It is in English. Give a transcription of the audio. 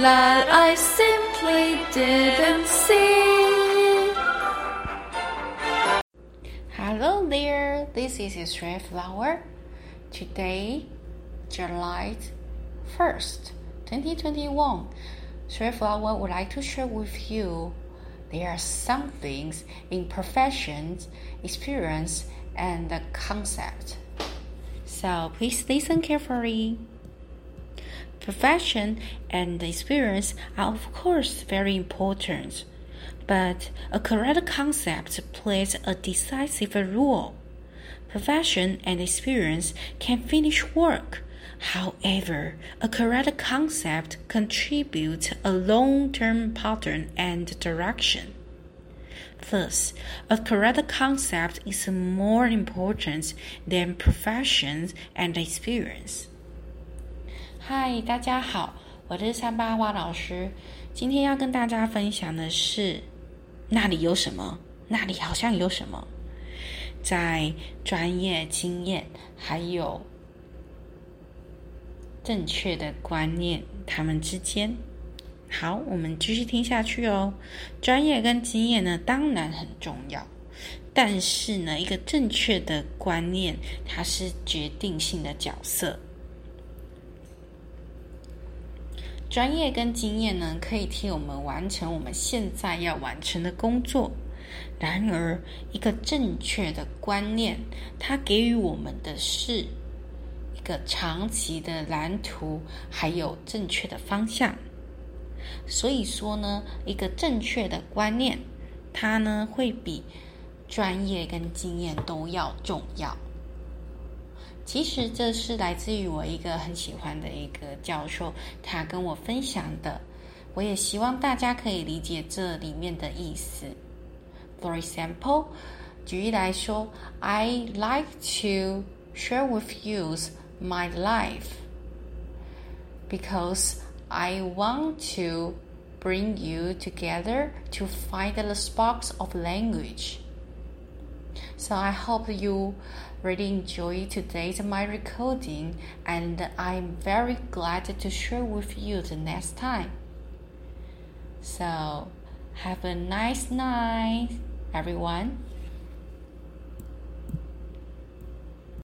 that I simply didn't see. Hello there, this is Stray Flower. Today, July 1st, 2021, Stray Flower would like to share with you there are some things in professions, experience, and the concept. So please listen carefully. Profession and experience are, of course, very important, but a correct concept plays a decisive role. Profession and experience can finish work. However, a correct concept contributes a long-term pattern and direction. Thus, a correct concept is more important than profession and experience. 嗨，大家好，我是三八花老师。今天要跟大家分享的是，那里有什么？那里好像有什么？在专业经验还有正确的观念，他们之间。好，我们继续听下去哦。专业跟经验呢，当然很重要，但是呢，一个正确的观念，它是决定性的角色。专业跟经验呢，可以替我们完成我们现在要完成的工作。然而，一个正确的观念，它给予我们的是一个长期的蓝图，还有正确的方向。所以说呢，一个正确的观念，它呢会比专业跟经验都要重要。其实这是来自于我一个很喜欢的一个教授，他跟我分享的。我也希望大家可以理解这里面的意思。For example，举例来说，I like to share with you my life because I want to bring you together to find the sparks of language. So I hope you really enjoy today's my recording and I'm very glad to share with you the next time. So have a nice night everyone.